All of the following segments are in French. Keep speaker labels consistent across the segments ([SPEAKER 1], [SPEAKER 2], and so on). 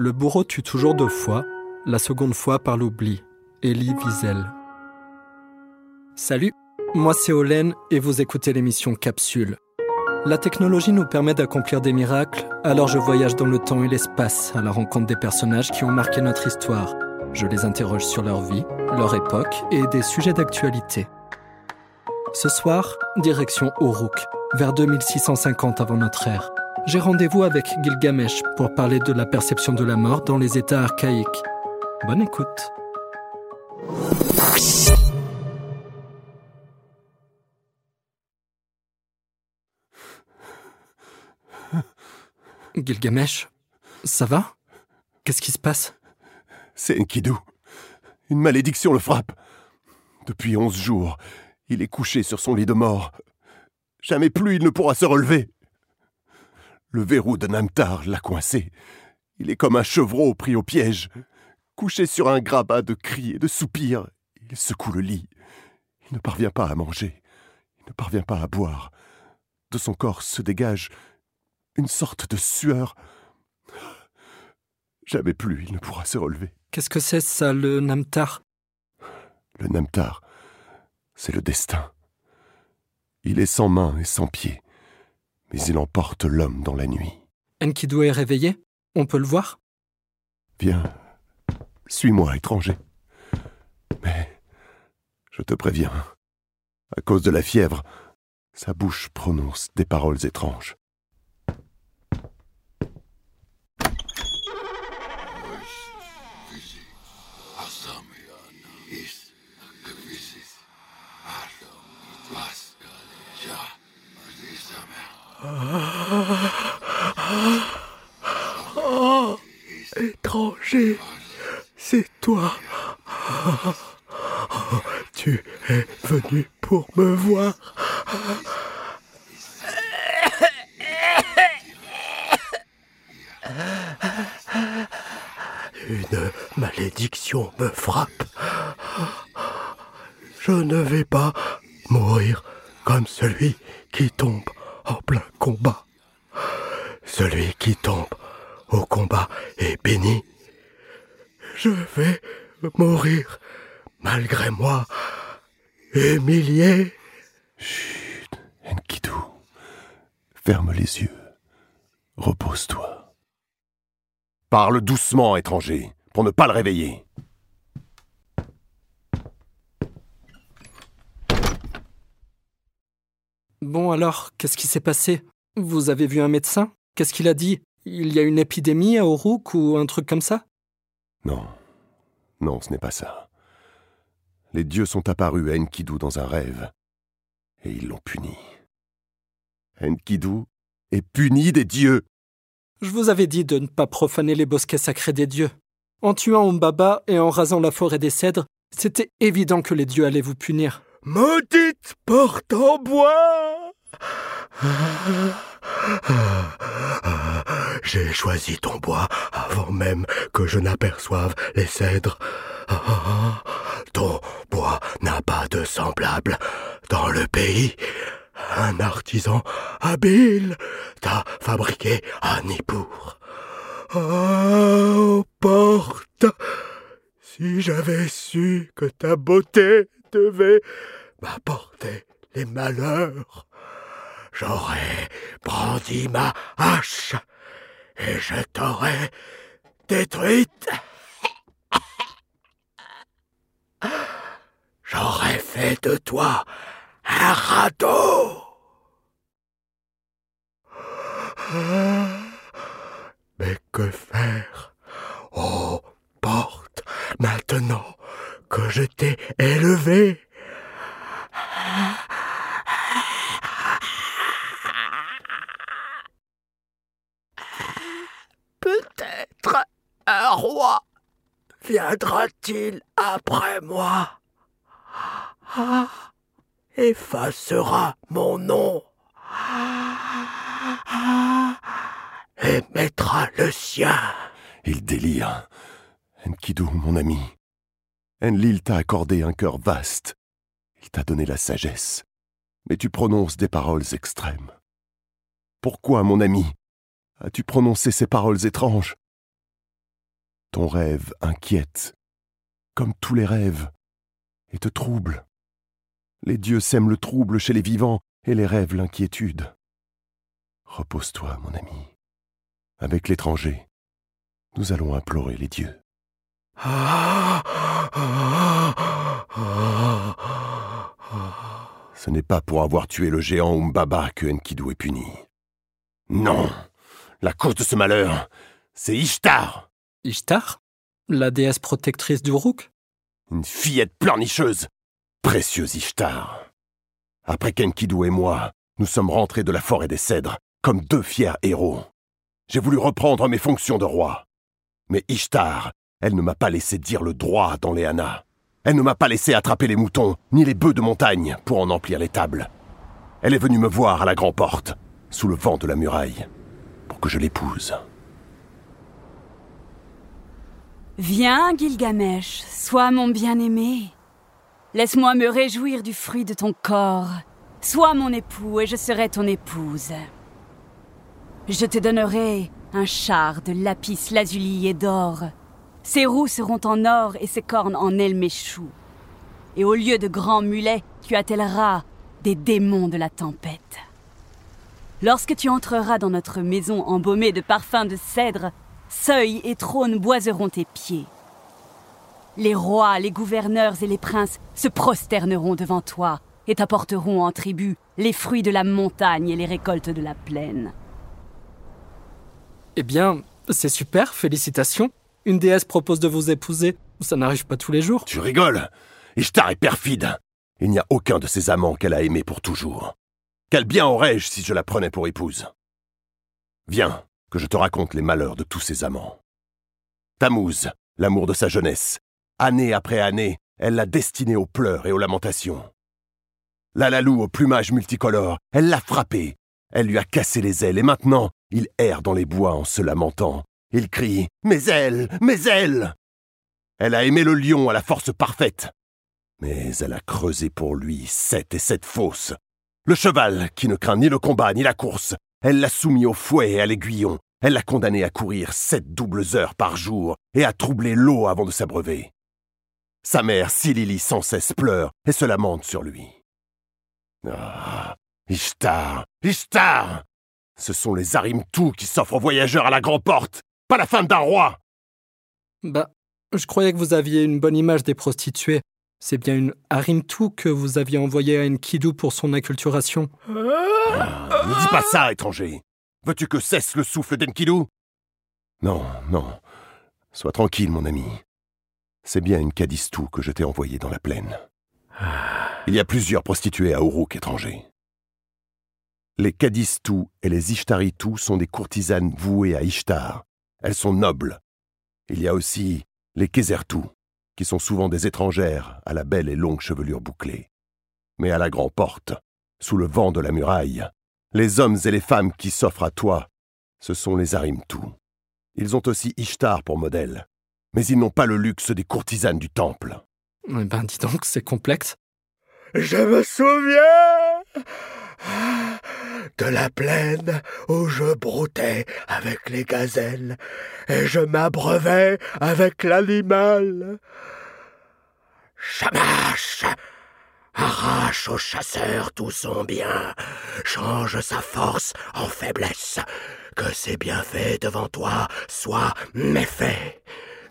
[SPEAKER 1] Le bourreau tue toujours deux fois, la seconde fois par l'oubli. Elie Wiesel. Salut, moi c'est Olen et vous écoutez l'émission Capsule. La technologie nous permet d'accomplir des miracles, alors je voyage dans le temps et l'espace à la rencontre des personnages qui ont marqué notre histoire. Je les interroge sur leur vie, leur époque et des sujets d'actualité. Ce soir, direction Uruk, vers 2650 avant notre ère. J'ai rendez-vous avec Gilgamesh pour parler de la perception de la mort dans les états archaïques. Bonne écoute. Gilgamesh, ça va? Qu'est-ce qui se passe?
[SPEAKER 2] C'est Enkidu. Une malédiction le frappe. Depuis onze jours, il est couché sur son lit de mort. Jamais plus il ne pourra se relever. Le verrou de Namtar l'a coincé. Il est comme un chevreau pris au piège. Couché sur un grabat de cris et de soupirs, il secoue le lit. Il ne parvient pas à manger. Il ne parvient pas à boire. De son corps se dégage une sorte de sueur. Jamais plus il ne pourra se relever.
[SPEAKER 1] Qu'est-ce que c'est ça, le Namtar?
[SPEAKER 2] Le Namtar, c'est le destin. Il est sans main et sans pied, mais il emporte l'homme dans la nuit.
[SPEAKER 1] Enkidu est réveillé On peut le voir
[SPEAKER 2] Viens, suis-moi, étranger. Mais, je te préviens, à cause de la fièvre, sa bouche prononce des paroles étranges.
[SPEAKER 3] Oh, étranger, c'est toi. Tu es venu pour me voir. Une malédiction me frappe. Je ne vais pas mourir comme celui qui tombe en plein combat. Celui qui tombe au combat est béni. Je vais mourir malgré moi, humilié.
[SPEAKER 2] Chut, Enkidu. Ferme les yeux. Repose-toi. Parle doucement, étranger, pour ne pas le réveiller.
[SPEAKER 1] Bon alors, qu'est-ce qui s'est passé? Vous avez vu un médecin? Qu'est-ce qu'il a dit? Il y a une épidémie à Uruk ou un truc comme ça?
[SPEAKER 2] Non. Non, ce n'est pas ça. Les dieux sont apparus à Enkidu dans un rêve, et ils l'ont puni. Enkidu est puni des dieux.
[SPEAKER 1] Je vous avais dit de ne pas profaner les bosquets sacrés des dieux. En tuant Umbaba et en rasant la forêt des cèdres, c'était évident que les dieux allaient vous punir.
[SPEAKER 3] Maudite porte en bois J'ai choisi ton bois avant même que je n'aperçoive les cèdres. Ton bois n'a pas de semblable dans le pays. Un artisan habile t'a fabriqué un Nippur. Oh, porte, si j'avais su que ta beauté devait m'apporter les malheurs, j'aurais brandi ma hache et je t'aurais détruite. J'aurais fait de toi un radeau. Mais que faire? Oh, porte, maintenant que je t'ai élevé. Peut-être un roi viendra-t-il après moi effacera mon nom et mettra le sien.
[SPEAKER 2] Il délire. Enkidu, mon ami. Enlil t'a accordé un cœur vaste. Il t'a donné la sagesse. Mais tu prononces des paroles extrêmes. Pourquoi, mon ami, as-tu prononcé ces paroles étranges? Ton rêve inquiète, comme tous les rêves, et te trouble. Les dieux sèment le trouble chez les vivants et les rêves l'inquiétude. Repose-toi, mon ami. Avec l'étranger, nous allons implorer les dieux. Ce n'est pas pour avoir tué le géant Umbaba que Enkidu est puni. Non, la cause de ce malheur, c'est Ishtar.
[SPEAKER 1] Ishtar? La déesse protectrice du Rouk
[SPEAKER 2] Une fillette pleurnicheuse. Précieuse Ishtar. Après qu'Enkidu et moi, nous sommes rentrés de la forêt des cèdres, comme deux fiers héros. J'ai voulu reprendre mes fonctions de roi. Mais Ishtar, elle ne m'a pas laissé dire le droit dans les Hanas. Elle ne m'a pas laissé attraper les moutons, ni les bœufs de montagne, pour en emplir les tables. Elle est venue me voir à la grande porte, sous le vent de la muraille, pour que je l'épouse.
[SPEAKER 4] Viens, Gilgamesh, sois mon bien-aimé. Laisse-moi me réjouir du fruit de ton corps. Sois mon époux et je serai ton épouse. Je te donnerai un char de lapis lazuli et d'or. Ses roues seront en or et ses cornes en elméchou. Et au lieu de grands mulets, tu attelleras des démons de la tempête. Lorsque tu entreras dans notre maison embaumée de parfums de cèdre, seuil et trône boiseront tes pieds. Les rois, les gouverneurs et les princes se prosterneront devant toi et t'apporteront en tribut les fruits de la montagne et les récoltes de la plaine.
[SPEAKER 1] Eh bien, c'est super, félicitations. Une déesse propose de vous épouser. Ça n'arrive pas tous les jours.
[SPEAKER 2] Tu rigoles? Ishtar est perfide. Il n'y a aucun de ses amants qu'elle a aimé pour toujours. Quel bien aurais-je si je la prenais pour épouse? Viens, que je te raconte les malheurs de tous ses amants. Tammuz, l'amour de sa jeunesse. Année après année, elle l'a destiné aux pleurs et aux lamentations. Lalalou au plumage multicolore, elle l'a frappé. Elle lui a cassé les ailes et maintenant, il erre dans les bois en se lamentant. Il crie Mes ailes Mes ailes Elle a aimé le lion à la force parfaite. Mais elle a creusé pour lui sept et sept fosses. Le cheval, qui ne craint ni le combat ni la course, elle l'a soumis au fouet et à l'aiguillon. Elle l'a condamné à courir sept doubles heures par jour et à troubler l'eau avant de s'abreuver. Sa mère, Silili, sans cesse pleure et se lamente sur lui. Ah, Ishtar, Ishtar Ce sont les Arimtou qui s'offrent aux voyageurs à la grande porte, pas la femme d'un roi
[SPEAKER 1] Bah, je croyais que vous aviez une bonne image des prostituées. C'est bien une Arimtou que vous aviez envoyée à Enkidu pour son acculturation.
[SPEAKER 2] Ah, Ne dis pas ça, étranger Veux-tu que cesse le souffle d'Enkidu? Non, non. Sois tranquille, mon ami. C'est bien une Kadistou que je t'ai envoyée dans la plaine. Il y a plusieurs prostituées à Uruk étranger. Les Kadistou et les Ishtaritou sont des courtisanes vouées à Ishtar. Elles sont nobles. Il y a aussi les Kézertou, qui sont souvent des étrangères à la belle et longue chevelure bouclée. Mais à la grande porte, sous le vent de la muraille, les hommes et les femmes qui s'offrent à toi, ce sont les Arimtou. Ils ont aussi Ishtar pour modèle, mais ils n'ont pas le luxe des courtisanes du temple.
[SPEAKER 1] Eh ben, dis donc, c'est complexe.
[SPEAKER 3] Je me souviens de la plaine où je broutais avec les gazelles et je m'abreuvais avec l'animal. Shamash arrache au chasseur tout son bien, change sa force en faiblesse, que ses bienfaits devant toi soient méfaits.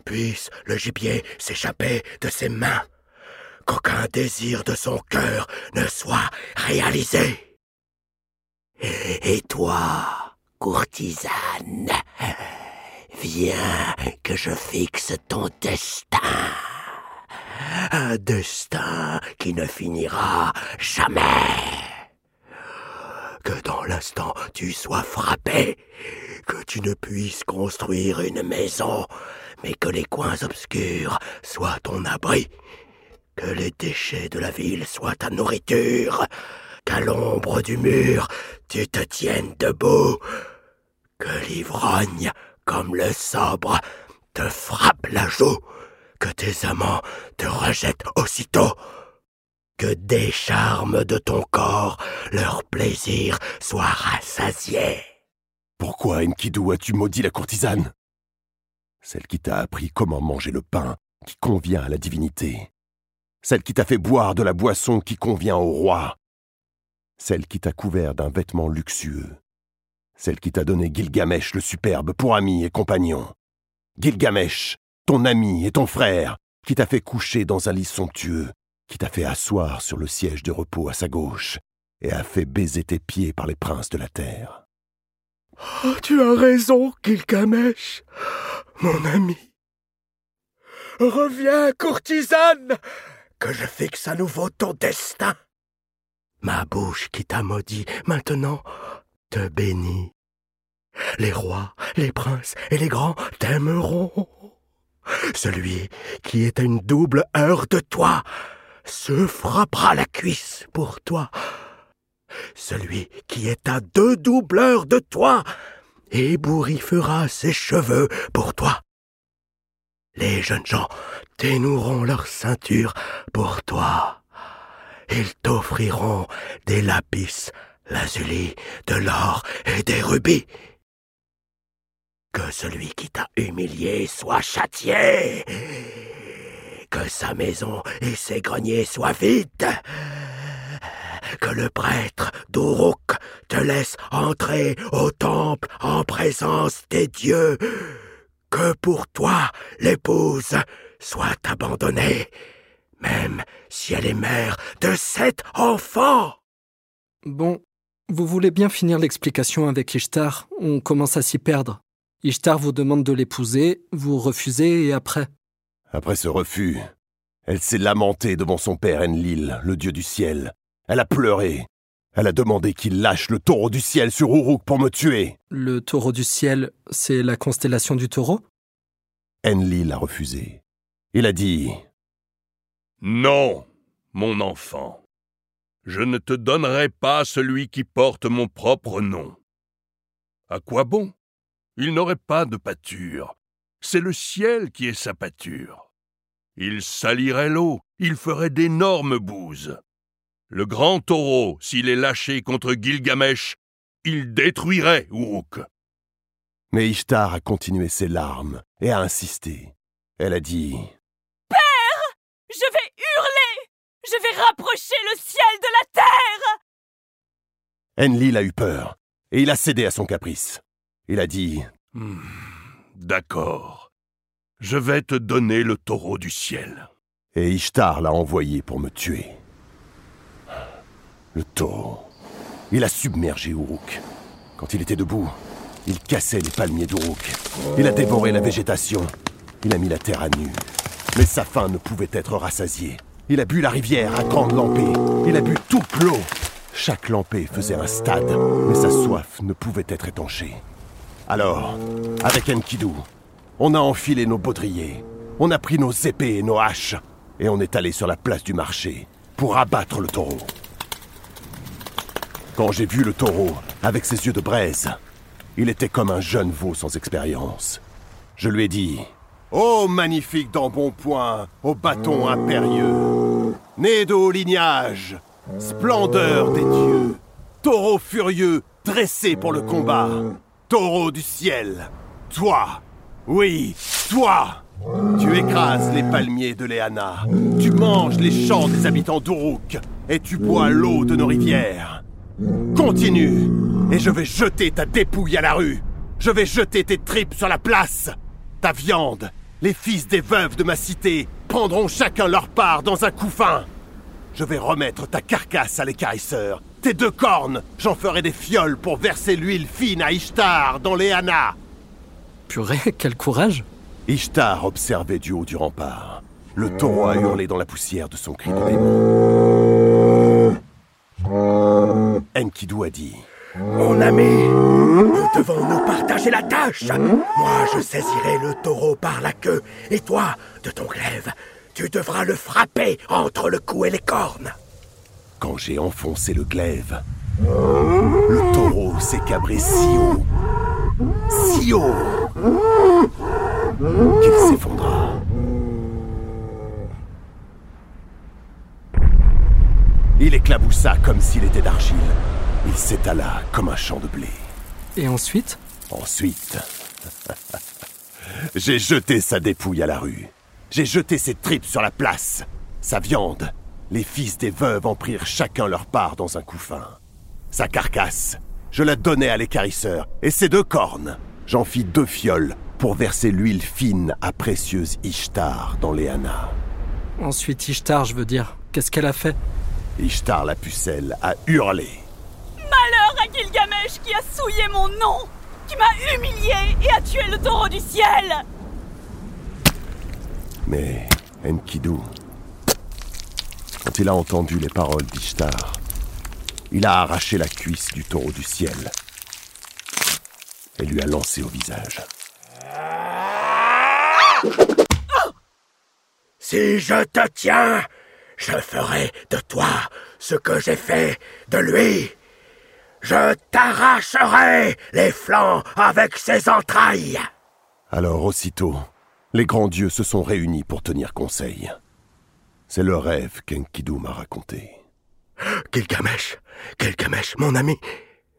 [SPEAKER 3] Puisse le gibier s'échapper de ses mains, qu'aucun désir de son cœur ne soit réalisé. Et, toi, courtisane, viens que je fixe ton destin. Un destin qui ne finira jamais. Que dans l'instant tu sois frappé, que tu ne puisses construire une maison, mais que les coins obscurs soient ton abri, que les déchets de la ville soient ta nourriture, qu'à l'ombre du mur tu te tiennes debout, que l'ivrogne, comme le sabre, te frappe la joue, que tes amants te rejettent aussitôt, que des charmes de ton corps leur plaisir soit rassasié.
[SPEAKER 2] Pourquoi, Enkidu, as-tu maudit la courtisane? Celle qui t'a appris comment manger le pain qui convient à la divinité. Celle qui t'a fait boire de la boisson qui convient au roi. Celle qui t'a couvert d'un vêtement luxueux. Celle qui t'a donné Gilgamesh le superbe pour ami et compagnon. Gilgamesh, ton ami et ton frère, qui t'a fait coucher dans un lit somptueux, qui t'a fait asseoir sur le siège de repos à sa gauche, et a fait baiser tes pieds par les princes de la terre.
[SPEAKER 3] Oh, tu as raison, Gilgamesh, mon ami. Reviens, courtisane, que je fixe à nouveau ton destin. Ma bouche qui t'a maudit maintenant te bénit. Les rois, les princes et les grands t'aimeront. Celui qui est à une double heure de toi se frappera la cuisse pour toi. Celui qui est à deux doubleurs de toi ébouriffera ses cheveux pour toi. Les jeunes gens dénoueront leur ceinture pour toi. Ils t'offriront des lapis lazuli, de l'or et des rubis. Que celui qui t'a humilié soit châtié. Que sa maison et ses greniers soient vides. Que le prêtre d'Uruk te laisse entrer au temple en présence des dieux. Que pour toi l'épouse soit abandonnée, même si elle est mère de sept enfants.
[SPEAKER 1] Bon, vous voulez bien finir l'explication avec Ishtar? On commence à s'y perdre. Ishtar vous demande de l'épouser, vous refusez et après?
[SPEAKER 2] Après ce refus, elle s'est lamentée devant son père Enlil, le dieu du ciel. Elle a pleuré. Elle a demandé qu'il lâche le taureau du ciel sur Uruk pour me tuer.
[SPEAKER 1] Le taureau du ciel, c'est la constellation du taureau?
[SPEAKER 2] Enlil a refusé. Il a dit
[SPEAKER 5] Non, mon enfant je ne te donnerai pas celui qui porte mon propre nom. À quoi bon? Il n'aurait pas de pâture. C'est le ciel qui est sa pâture. Il salirait l'eau, il ferait d'énormes bouses. Le grand taureau, s'il est lâché contre Gilgamesh, il détruirait Uruk.
[SPEAKER 2] Mais Ishtar a continué ses larmes et a insisté. Elle a dit
[SPEAKER 4] Père Je vais hurler je vais rapprocher le ciel de la terre
[SPEAKER 2] Enlil a eu peur, et il a cédé à son caprice. Il a dit
[SPEAKER 5] hmm, D'accord. Je vais te donner le taureau du ciel.
[SPEAKER 2] Et Ishtar l'a envoyé pour me tuer. Le taureau. Il a submergé Uruk. Quand il était debout, il cassait les palmiers d'Uruk. Il a dévoré la végétation. Il a mis la terre à nu. Mais sa faim ne pouvait être rassasiée. Il a bu la rivière à grande lampée. Il a bu toute l'eau. Chaque lampée faisait un stade, mais sa soif ne pouvait être étanchée. Alors, avec Enkidu, on a enfilé nos baudriers, on a pris nos épées et nos haches, et on est allé sur la place du marché pour abattre le taureau. Quand j'ai vu le taureau avec ses yeux de braise, il était comme un jeune veau sans expérience. Je lui ai dit Ô magnifique d'embonpoint, au bâton impérieux, né de haut lignage, splendeur des dieux, taureau furieux dressé pour le combat, taureau du ciel, toi, oui, toi, tu écrases les palmiers de Léana, tu manges les champs des habitants d'Uruk, et tu bois l'eau de nos rivières. Continue, et je vais jeter ta dépouille à la rue. Je vais jeter tes tripes sur la place. Ta viande, les fils des veuves de ma cité prendront chacun leur part dans un couffin. Je vais remettre ta carcasse à l'écarisseur. Tes deux cornes, j'en ferai des fioles pour verser l'huile fine à Ishtar dans les Hana.
[SPEAKER 1] Purée, quel courage
[SPEAKER 2] Ishtar observait du haut du rempart. Le taureau a hurlé dans la poussière de son cri de démon. Enkidu a dit
[SPEAKER 3] mon ami, nous devons nous partager la tâche. Moi, je saisirai le taureau par la queue, et toi, de ton glaive, tu devras le frapper entre le cou et les cornes.
[SPEAKER 2] Quand j'ai enfoncé le glaive, le taureau s'est cabré si haut, si haut, qu'il s'effondra. Il éclaboussa comme s'il était d'argile. Il s'étala comme un champ de blé.
[SPEAKER 1] Et ensuite?
[SPEAKER 2] Ensuite, J'ai jeté sa dépouille à la rue. J'ai jeté ses tripes sur la place. Sa viande. Les fils des veuves en prirent chacun leur part dans un couffin. Sa carcasse. Je la donnai à l'écarisseur. Et ses deux cornes. J'en fis deux fioles pour verser l'huile fine à précieuse Ishtar dans les Hanas.
[SPEAKER 1] Ensuite, Ishtar, je veux dire, qu'est-ce qu'elle a fait?
[SPEAKER 2] Ishtar la pucelle a hurlé.
[SPEAKER 4] Malheur à Gilgamesh qui a souillé mon nom, qui m'a humilié et a tué le taureau du ciel
[SPEAKER 2] Mais Enkidu, quand il a entendu les paroles d'Ishtar, il a arraché la cuisse du taureau du ciel et lui a lancé au visage.
[SPEAKER 3] Si je te tiens, je ferai de toi ce que j'ai fait de lui. Je t'arracherai les flancs avec ses entrailles.
[SPEAKER 2] Alors aussitôt, les grands dieux se sont réunis pour tenir conseil. C'est le rêve qu'Enkidu m'a raconté.
[SPEAKER 3] Gilgamesh, Gilgamesh, mon ami,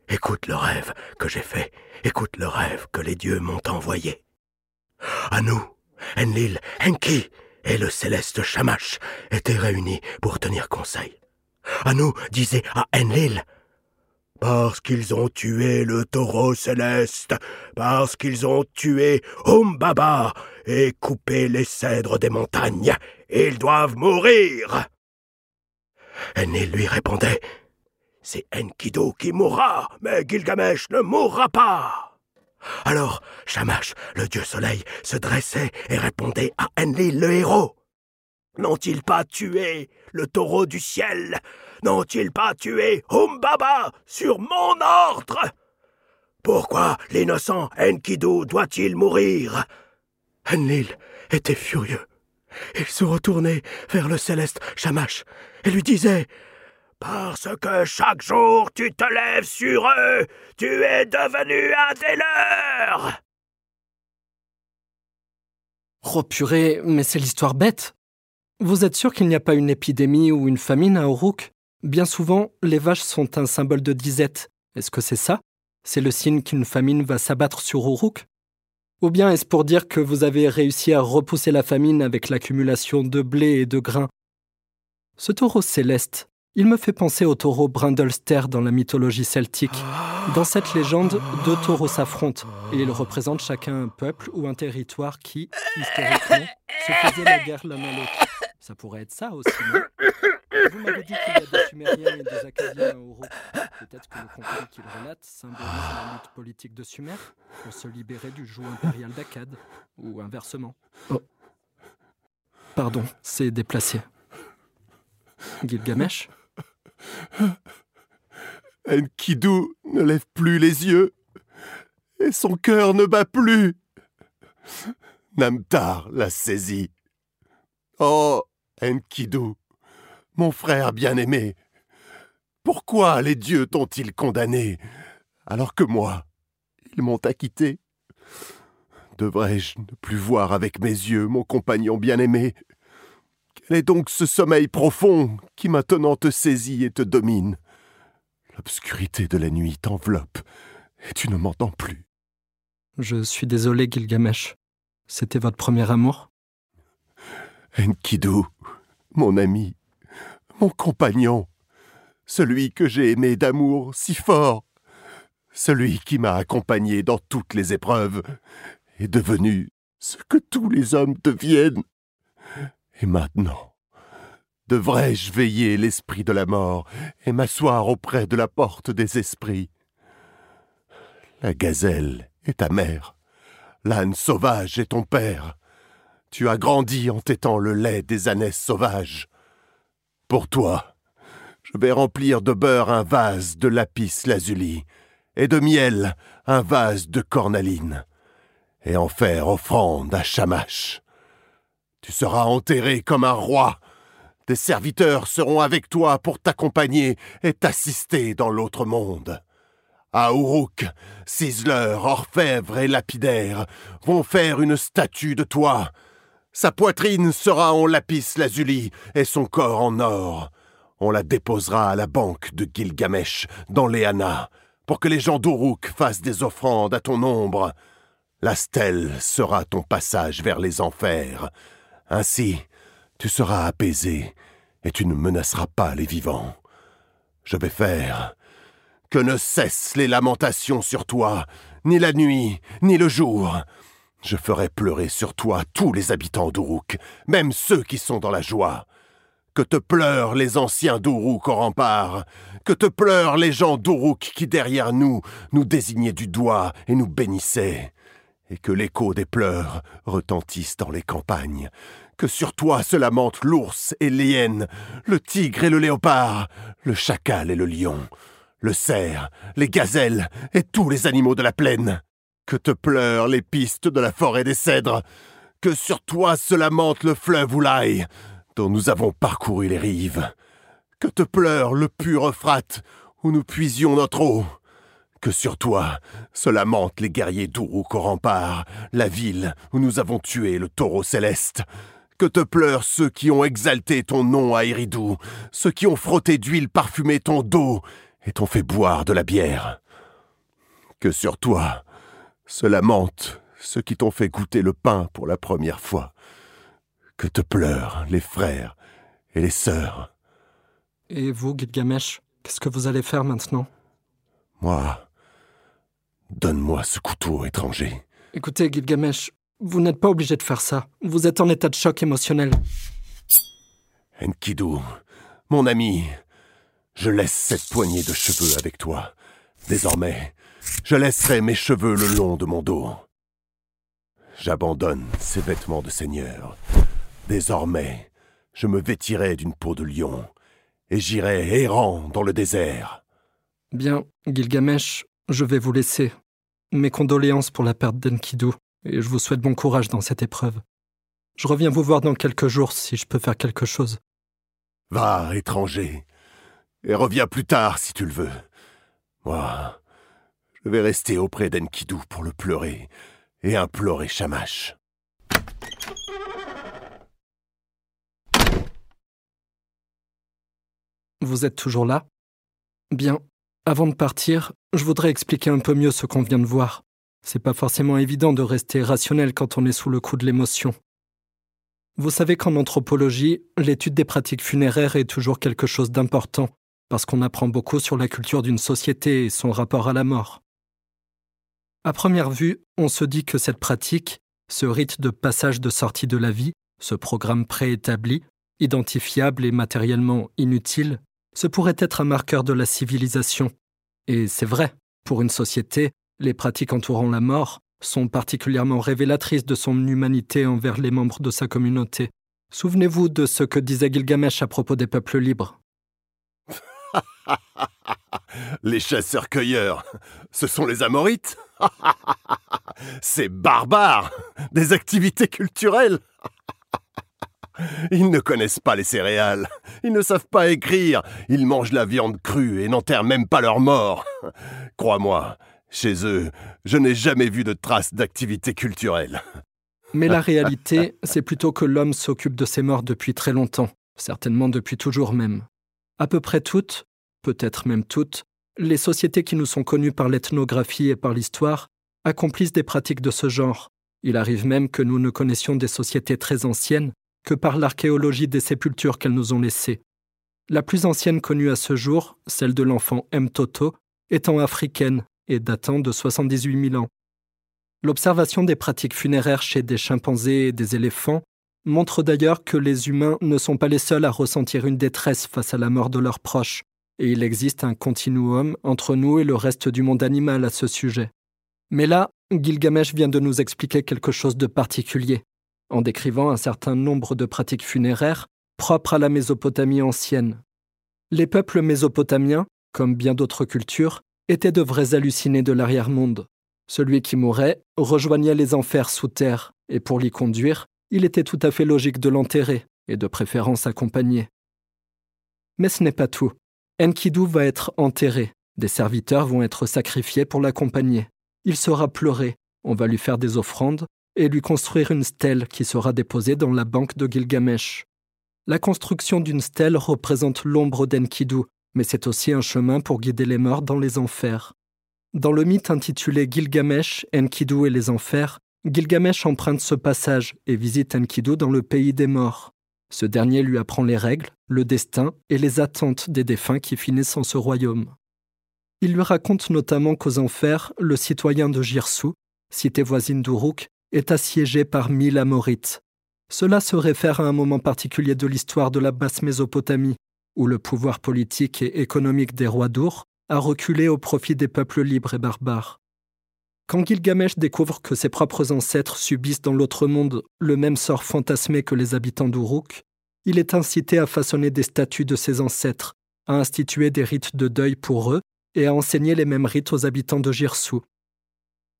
[SPEAKER 3] écoute le rêve que j'ai fait, écoute le rêve que les dieux m'ont envoyé. À nous, Enlil, Enki et le céleste Shamash étaient réunis pour tenir conseil. Anu disait à Enlil, parce qu'ils ont tué le taureau céleste, parce qu'ils ont tué Umbaba et coupé les cèdres des montagnes, ils doivent mourir. Enlil lui répondait, c'est Enkidu qui mourra, mais Gilgamesh ne mourra pas. Alors Shamash, le dieu soleil, se dressait et répondait à Enlil le héros. N'ont-ils pas tué le taureau du ciel? N'ont-ils pas tué Humbaba sur mon ordre? Pourquoi l'innocent Enkidu doit-il mourir? Enlil était furieux. Il se retournait vers le céleste Shamash et lui disait parce que chaque jour tu te lèves sur eux, tu es devenu un des leurs.
[SPEAKER 1] Oh purée, mais c'est l'histoire bête. Vous êtes sûr qu'il n'y a pas une épidémie ou une famine à Uruk? Bien souvent, les vaches sont un symbole de disette. Est-ce que c'est ça? C'est le signe qu'une famine va s'abattre sur Uruk? Ou bien est-ce pour dire que vous avez réussi à repousser la famine avec l'accumulation de blé et de grains? Ce taureau céleste, il me fait penser au taureau Brindlester dans la mythologie celtique. Dans cette légende, deux taureaux s'affrontent et ils représentent chacun un peuple ou un territoire qui, historiquement, se faisait la guerre l'un à l'autre. Ça pourrait être ça aussi, Vous m'avez dit qu'il y a des Sumériens et des Acadiens à Uruk. Peut-être que le conflit qu'ils relatent symbolise la lutte politique de Sumer pour se libérer du joug impérial d'Akkad, ou inversement. Oh. Pardon, c'est déplacé. Gilgamesh
[SPEAKER 2] Enkidu ne lève plus les yeux, et son cœur ne bat plus. Namtar l'a saisi. Oh, Enkidu, mon frère bien-aimé, pourquoi les dieux t'ont-ils condamné, alors que moi, ils m'ont acquitté? Devrais-je ne plus voir avec mes yeux mon compagnon bien-aimé? Quel est donc ce sommeil profond qui maintenant te saisit et te domine? L'obscurité de la nuit t'enveloppe et tu ne m'entends plus.
[SPEAKER 1] Je suis désolé, Gilgamesh. C'était votre premier amour?
[SPEAKER 2] Enkidu, mon ami, mon compagnon, celui que j'ai aimé d'amour si fort, celui qui m'a accompagné dans toutes les épreuves, est devenu ce que tous les hommes deviennent. Et maintenant, devrais-je veiller l'esprit de la mort et m'asseoir auprès de la porte des esprits? La gazelle est ta mère, l'âne sauvage est ton père. Tu as grandi en tétant le lait des ânesses sauvages. Pour toi, je vais remplir de beurre un vase de lapis lazuli, et de miel un vase de cornaline, et en faire offrande à Shamash. Tu seras enterré comme un roi. Des serviteurs seront avec toi pour t'accompagner et t'assister dans l'autre monde. À Uruk, ciseleurs, orfèvres et lapidaires vont faire une statue de toi. Sa poitrine sera en lapis lazuli et son corps en or. On la déposera à la banque de Gilgamesh dans les Hanas pour que les gens d'Uruk fassent des offrandes à ton ombre. La stèle sera ton passage vers les enfers. Ainsi, tu seras apaisé et tu ne menaceras pas les vivants. Je vais faire que ne cessent les lamentations sur toi, ni la nuit, ni le jour. Je ferai pleurer sur toi tous les habitants d'Uruk, même ceux qui sont dans la joie. Que te pleurent les anciens d'Uruk au rempart, que te pleurent les gens d'Uruk qui derrière nous nous désignaient du doigt et nous bénissaient, et que l'écho des pleurs retentisse dans les campagnes, que sur toi se lamentent l'ours et l'hyène, le tigre et le léopard, le chacal et le lion, le cerf, les gazelles et tous les animaux de la plaine? Que te pleurent les pistes de la forêt des cèdres, que sur toi se lamente le fleuve Oulaï, dont nous avons parcouru les rives. Que te pleure le pur Euphrate, où nous puisions notre eau. Que sur toi se lamentent les guerriers d'Uruk au rempart, la ville où nous avons tué le taureau céleste. Que te pleurent ceux qui ont exalté ton nom à Eridou, ceux qui ont frotté d'huile parfumée ton dos et t'ont fait boire de la bière. Que sur toi se lamentent ceux qui t'ont fait goûter le pain pour la première fois. Que te pleurent les frères et les sœurs.
[SPEAKER 1] Et vous, Gilgamesh, qu'est-ce que vous allez faire maintenant?
[SPEAKER 2] Moi, donne-moi ce couteau étranger.
[SPEAKER 1] Écoutez, Gilgamesh, vous n'êtes pas obligé de faire ça. Vous êtes en état de choc émotionnel.
[SPEAKER 2] Enkidu, mon ami, je laisse cette poignée de cheveux avec toi. Désormais, je laisserai mes cheveux le long de mon dos. J'abandonne ces vêtements de seigneur. Désormais, je me vêtirai d'une peau de lion et j'irai errant dans le désert.
[SPEAKER 1] Bien, Gilgamesh, je vais vous laisser. Mes condoléances pour la perte d'Enkidu, et je vous souhaite bon courage dans cette épreuve. Je reviens vous voir dans quelques jours si je peux faire quelque chose.
[SPEAKER 2] Va, étranger, et reviens plus tard si tu le veux. Moi, vais rester auprès d'Enkidu pour le pleurer et implorer Shamash.
[SPEAKER 1] Vous êtes toujours là? Bien. Avant de partir, je voudrais expliquer un peu mieux ce qu'on vient de voir. C'est pas forcément évident de rester rationnel quand on est sous le coup de l'émotion. Vous savez qu'en anthropologie, l'étude des pratiques funéraires est toujours quelque chose d'important, parce qu'on apprend beaucoup sur la culture d'une société et son rapport à la mort. À première vue, on se dit que cette pratique, ce rite de passage de sortie de la vie, ce programme préétabli, identifiable et matériellement inutile, ce pourrait être un marqueur de la civilisation. Et c'est vrai, pour une société, les pratiques entourant la mort sont particulièrement révélatrices de son humanité envers les membres de sa communauté. Souvenez-vous de ce que disait Gilgamesh à propos des peuples libres.
[SPEAKER 2] les chasseurs-cueilleurs, ce sont les Amorites C'est barbare Des activités culturelles Ils ne connaissent pas les céréales, ils ne savent pas écrire, ils mangent la viande crue et n'enterrent même pas leurs morts. Crois-moi, chez eux, je n'ai jamais vu de traces d'activité culturelle.
[SPEAKER 1] Mais la réalité, c'est plutôt que l'homme s'occupe de ses morts depuis très longtemps, certainement depuis toujours même. À peu près toutes, peut-être même toutes, les sociétés qui nous sont connues par l'ethnographie et par l'histoire accomplissent des pratiques de ce genre. Il arrive même que nous ne connaissions des sociétés très anciennes que par l'archéologie des sépultures qu'elles nous ont laissées. La plus ancienne connue à ce jour, celle de l'enfant Mtoto, étant africaine et datant de 78 000 ans. L'observation des pratiques funéraires chez des chimpanzés et des éléphants montre d'ailleurs que les humains ne sont pas les seuls à ressentir une détresse face à la mort de leurs proches, et il existe un continuum entre nous et le reste du monde animal à ce sujet. Mais là, Gilgamesh vient de nous expliquer quelque chose de particulier, en décrivant un certain nombre de pratiques funéraires propres à la Mésopotamie ancienne. Les peuples mésopotamiens, comme bien d'autres cultures, étaient de vrais hallucinés de l'arrière-monde. Celui qui mourait rejoignait les enfers sous terre, et pour l'y conduire, il était tout à fait logique de l'enterrer, et de préférence accompagné. Mais ce n'est pas tout. Enkidu va être enterré, des serviteurs vont être sacrifiés pour l'accompagner. Il sera pleuré, on va lui faire des offrandes, et lui construire une stèle qui sera déposée dans la banque de Gilgamesh. La construction d'une stèle représente l'ombre d'Enkidu, mais c'est aussi un chemin pour guider les morts dans les enfers. Dans le mythe intitulé Gilgamesh, Enkidu et les enfers, Gilgamesh emprunte ce passage et visite Enkidu dans le pays des morts. Ce dernier lui apprend les règles, le destin et les attentes des défunts qui finissent en ce royaume. Il lui raconte notamment qu'aux enfers, le citoyen de Girsu, cité voisine d'Uruk, est assiégé par mille Amorites. Cela se réfère à un moment particulier de l'histoire de la basse Mésopotamie, où le pouvoir politique et économique des rois d'Ur a reculé au profit des peuples libres et barbares. Quand Gilgamesh découvre que ses propres ancêtres subissent dans l'autre monde le même sort fantasmé que les habitants d'Uruk, il est incité à façonner des statues de ses ancêtres, à instituer des rites de deuil pour eux et à enseigner les mêmes rites aux habitants de Girsu.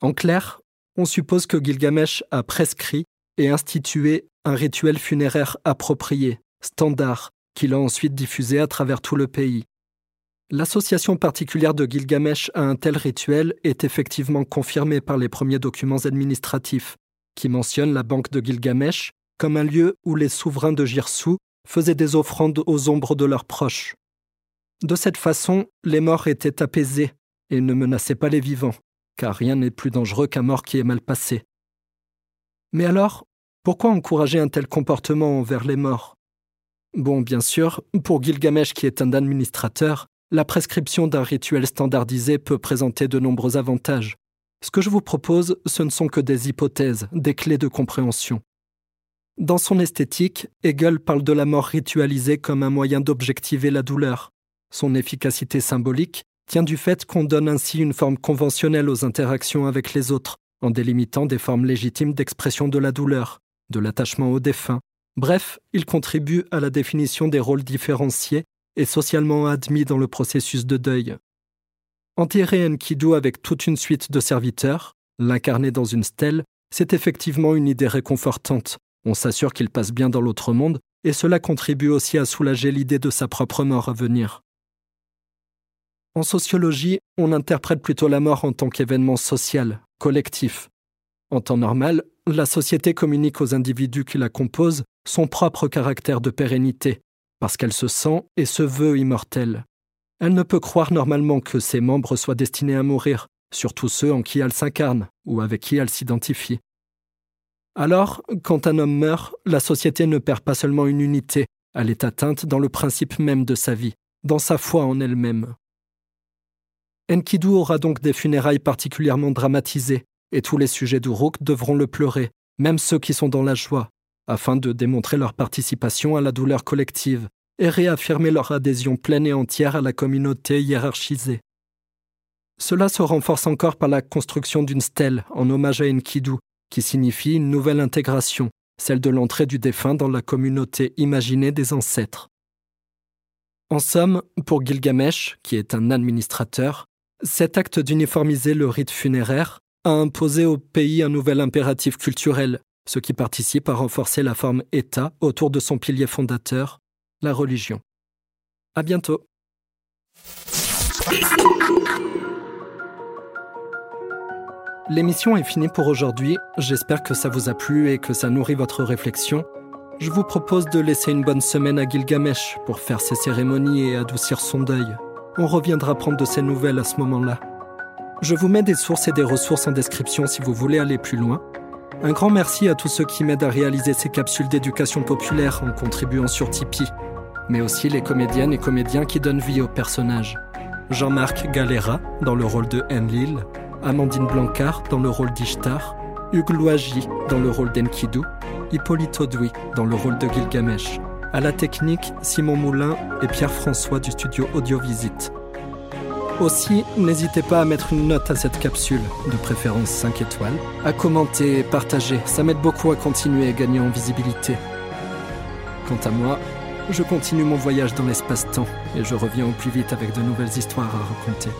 [SPEAKER 1] En clair, on suppose que Gilgamesh a prescrit et institué un rituel funéraire approprié, standard, qu'il a ensuite diffusé à travers tout le pays. L'association particulière de Gilgamesh à un tel rituel est effectivement confirmée par les premiers documents administratifs, qui mentionnent la banque de Gilgamesh comme un lieu où les souverains de Girsu faisaient des offrandes aux ombres de leurs proches. De cette façon, les morts étaient apaisés et ne menaçaient pas les vivants, car rien n'est plus dangereux qu'un mort qui est mal passé. Mais alors, pourquoi encourager un tel comportement envers les morts? Bon, bien sûr, pour Gilgamesh qui est un administrateur, la prescription d'un rituel standardisé peut présenter de nombreux avantages. Ce que je vous propose, ce ne sont que des hypothèses, des clés de compréhension. Dans son esthétique, Hegel parle de la mort ritualisée comme un moyen d'objectiver la douleur. Son efficacité symbolique tient du fait qu'on donne ainsi une forme conventionnelle aux interactions avec les autres, en délimitant des formes légitimes d'expression de la douleur, de l'attachement au défunt. Bref, il contribue à la définition des rôles différenciés et socialement admis dans le processus de deuil. Enterrer Enkidu avec toute une suite de serviteurs, l'incarner dans une stèle, c'est effectivement une idée réconfortante, on s'assure qu'il passe bien dans l'autre monde, et cela contribue aussi à soulager l'idée de sa propre mort à venir. En sociologie, on interprète plutôt la mort en tant qu'événement social, collectif. En temps normal, la société communique aux individus qui la composent son propre caractère de pérennité, parce qu'elle se sent et se veut immortelle. Elle ne peut croire normalement que ses membres soient destinés à mourir, surtout ceux en qui elle s'incarne ou avec qui elle s'identifie. Alors, quand un homme meurt, la société ne perd pas seulement une unité, elle est atteinte dans le principe même de sa vie, dans sa foi en elle-même. Enkidu aura donc des funérailles particulièrement dramatisées, et tous les sujets d'Uruk devront le pleurer, même ceux qui sont dans la joie, afin de démontrer leur participation à la douleur collective et réaffirmer leur adhésion pleine et entière à la communauté hiérarchisée. Cela se renforce encore par la construction d'une stèle en hommage à Enkidu, qui signifie une nouvelle intégration, celle de l'entrée du défunt dans la communauté imaginée des ancêtres. En somme, pour Gilgamesh, qui est un administrateur, cet acte d'uniformiser le rite funéraire a imposé au pays un nouvel impératif culturel, ce qui participe à renforcer la forme État autour de son pilier fondateur, la religion. À bientôt. L'émission est finie pour aujourd'hui. J'espère que ça vous a plu et que ça nourrit votre réflexion. Je vous propose de laisser une bonne semaine à Gilgamesh pour faire ses cérémonies et adoucir son deuil. On reviendra prendre de ses nouvelles à ce moment-là. Je vous mets des sources et des ressources en description si vous voulez aller plus loin. Un grand merci à tous ceux qui m'aident à réaliser ces capsules d'éducation populaire en contribuant sur Tipeee, mais aussi les comédiennes et comédiens qui donnent vie aux personnages. Jean-Marc Galera dans le rôle de Enlil, Amandine Blancard dans le rôle d'Ishtar, Hugues Loagi dans le rôle d'Enkidu, Hippolyte Audouy dans le rôle de Gilgamesh. À la technique, Simon Moulin et Pierre-François du studio Audiovisite. Aussi, n'hésitez pas à mettre une note à cette capsule, de préférence 5 étoiles, à commenter et partager, ça m'aide beaucoup à continuer à gagner en visibilité. Quant à moi, je continue mon voyage dans l'espace-temps et je reviens au plus vite avec de nouvelles histoires à raconter.